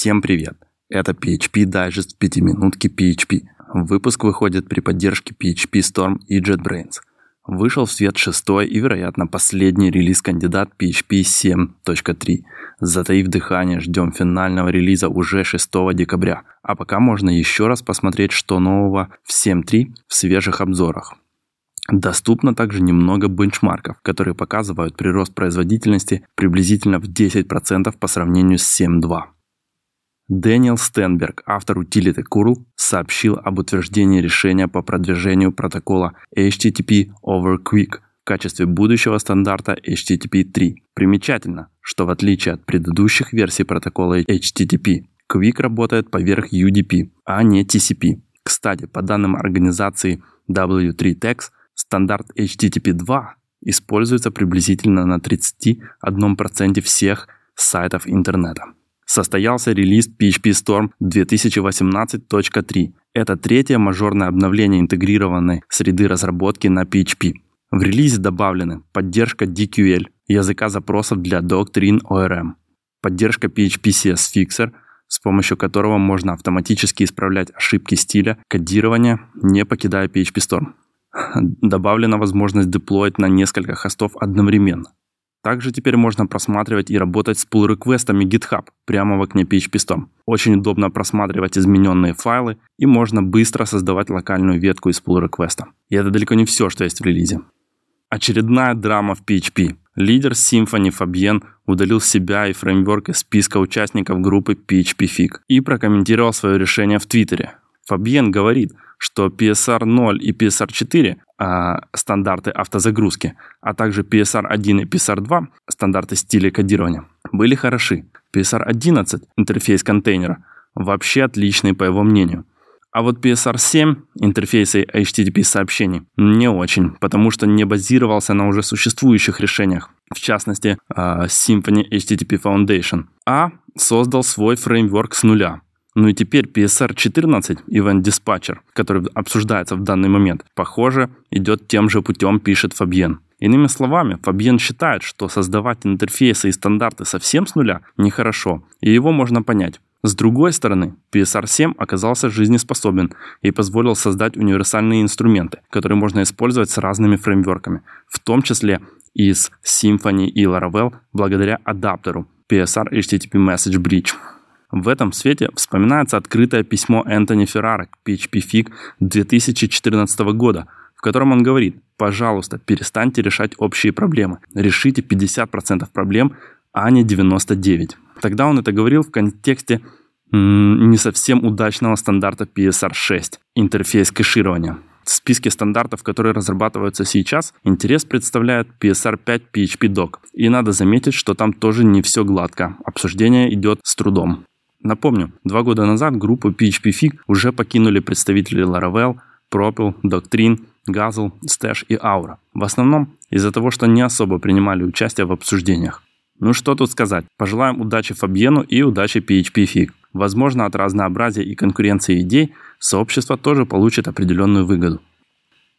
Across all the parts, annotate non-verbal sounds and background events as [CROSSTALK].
Всем привет! Это PHP Digest 5 минутки PHP. Выпуск выходит при поддержке PHP Storm и JetBrains. Вышел в свет шестой и, вероятно, последний релиз-кандидат PHP 7.3. Затаив дыхание, ждем финального релиза уже 6 декабря. А пока можно еще раз посмотреть, что нового в 7.3 в свежих обзорах. Доступно также немного бенчмарков, которые показывают прирост производительности приблизительно в 10% по сравнению с 7.2. Дэниел Стенберг, автор утилиты curl, сообщил об утверждении решения по продвижению протокола HTTP over Quick в качестве будущего стандарта HTTP 3. Примечательно, что в отличие от предыдущих версий протокола HTTP, Quick работает поверх UDP, а не TCP. Кстати, по данным организации W3Tex, стандарт HTTP 2 используется приблизительно на 31% всех сайтов интернета состоялся релиз PHP Storm 2018.3. Это третье мажорное обновление интегрированной среды разработки на PHP. В релизе добавлены поддержка DQL, языка запросов для Doctrine ORM, поддержка PHP CS Fixer, с помощью которого можно автоматически исправлять ошибки стиля кодирования, не покидая PHP Storm. [LAUGHS] Добавлена возможность деплоить на несколько хостов одновременно. Также теперь можно просматривать и работать с pull реквестами GitHub прямо в окне PHP Storm. Очень удобно просматривать измененные файлы и можно быстро создавать локальную ветку из pull реквеста. И это далеко не все, что есть в релизе. Очередная драма в PHP. Лидер Symfony Фабьен удалил себя и фреймворк из списка участников группы PHP Fig и прокомментировал свое решение в Твиттере. Фабьен говорит, что PSR 0 и PSR 4 а, стандарты автозагрузки, а также PSR 1 и PSR 2 стандарты стиля кодирования были хороши. PSR 11 интерфейс контейнера вообще отличный по его мнению. А вот PSR 7 интерфейсы HTTP сообщений не очень, потому что не базировался на уже существующих решениях, в частности а, Symfony HTTP Foundation, а создал свой фреймворк с нуля. Ну и теперь PSR 14 Event Dispatcher, который обсуждается в данный момент, похоже, идет тем же путем, пишет Фабьен. Иными словами, Фабьен считает, что создавать интерфейсы и стандарты совсем с нуля нехорошо, и его можно понять. С другой стороны, PSR 7 оказался жизнеспособен и позволил создать универсальные инструменты, которые можно использовать с разными фреймворками, в том числе и с Symfony и Laravel благодаря адаптеру PSR HTTP Message Bridge. В этом свете вспоминается открытое письмо Энтони Феррара к PHP Fig 2014 года, в котором он говорит, пожалуйста, перестаньте решать общие проблемы, решите 50% проблем, а не 99%. Тогда он это говорил в контексте не совсем удачного стандарта PSR6, интерфейс кэширования. В списке стандартов, которые разрабатываются сейчас, интерес представляет PSR5 PHP Doc. И надо заметить, что там тоже не все гладко. Обсуждение идет с трудом. Напомню, два года назад группу PHP Fig уже покинули представители Laravel, Propel, Doctrine, Guzzle, Stash и Aura. В основном из-за того, что не особо принимали участие в обсуждениях. Ну что тут сказать. Пожелаем удачи Фабьену и удачи PHP Fig. Возможно, от разнообразия и конкуренции идей сообщество тоже получит определенную выгоду.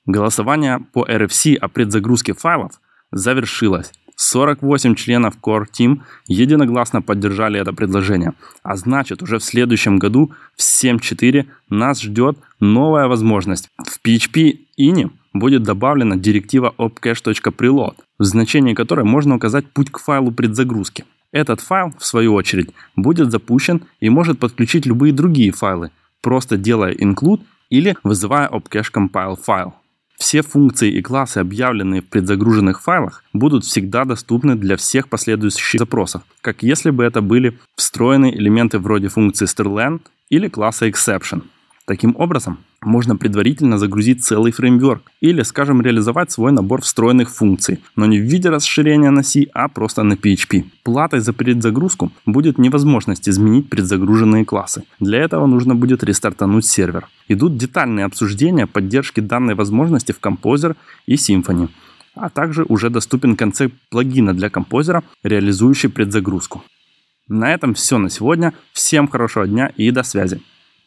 Голосование по RFC о предзагрузке файлов завершилось. 48 членов Core Team единогласно поддержали это предложение. А значит, уже в следующем году в 7.4 нас ждет новая возможность. В PHP INI будет добавлена директива opcache.preload, в значении которой можно указать путь к файлу предзагрузки. Этот файл, в свою очередь, будет запущен и может подключить любые другие файлы, просто делая include или вызывая opcache compile файл. Все функции и классы, объявленные в предзагруженных файлах, будут всегда доступны для всех последующих запросов, как если бы это были встроенные элементы вроде функции strlen или класса exception. Таким образом, можно предварительно загрузить целый фреймворк или, скажем, реализовать свой набор встроенных функций, но не в виде расширения на C, а просто на PHP. Платой за предзагрузку будет невозможность изменить предзагруженные классы. Для этого нужно будет рестартануть сервер. Идут детальные обсуждения поддержки данной возможности в Composer и Symfony а также уже доступен концепт плагина для композера, реализующий предзагрузку. На этом все на сегодня. Всем хорошего дня и до связи.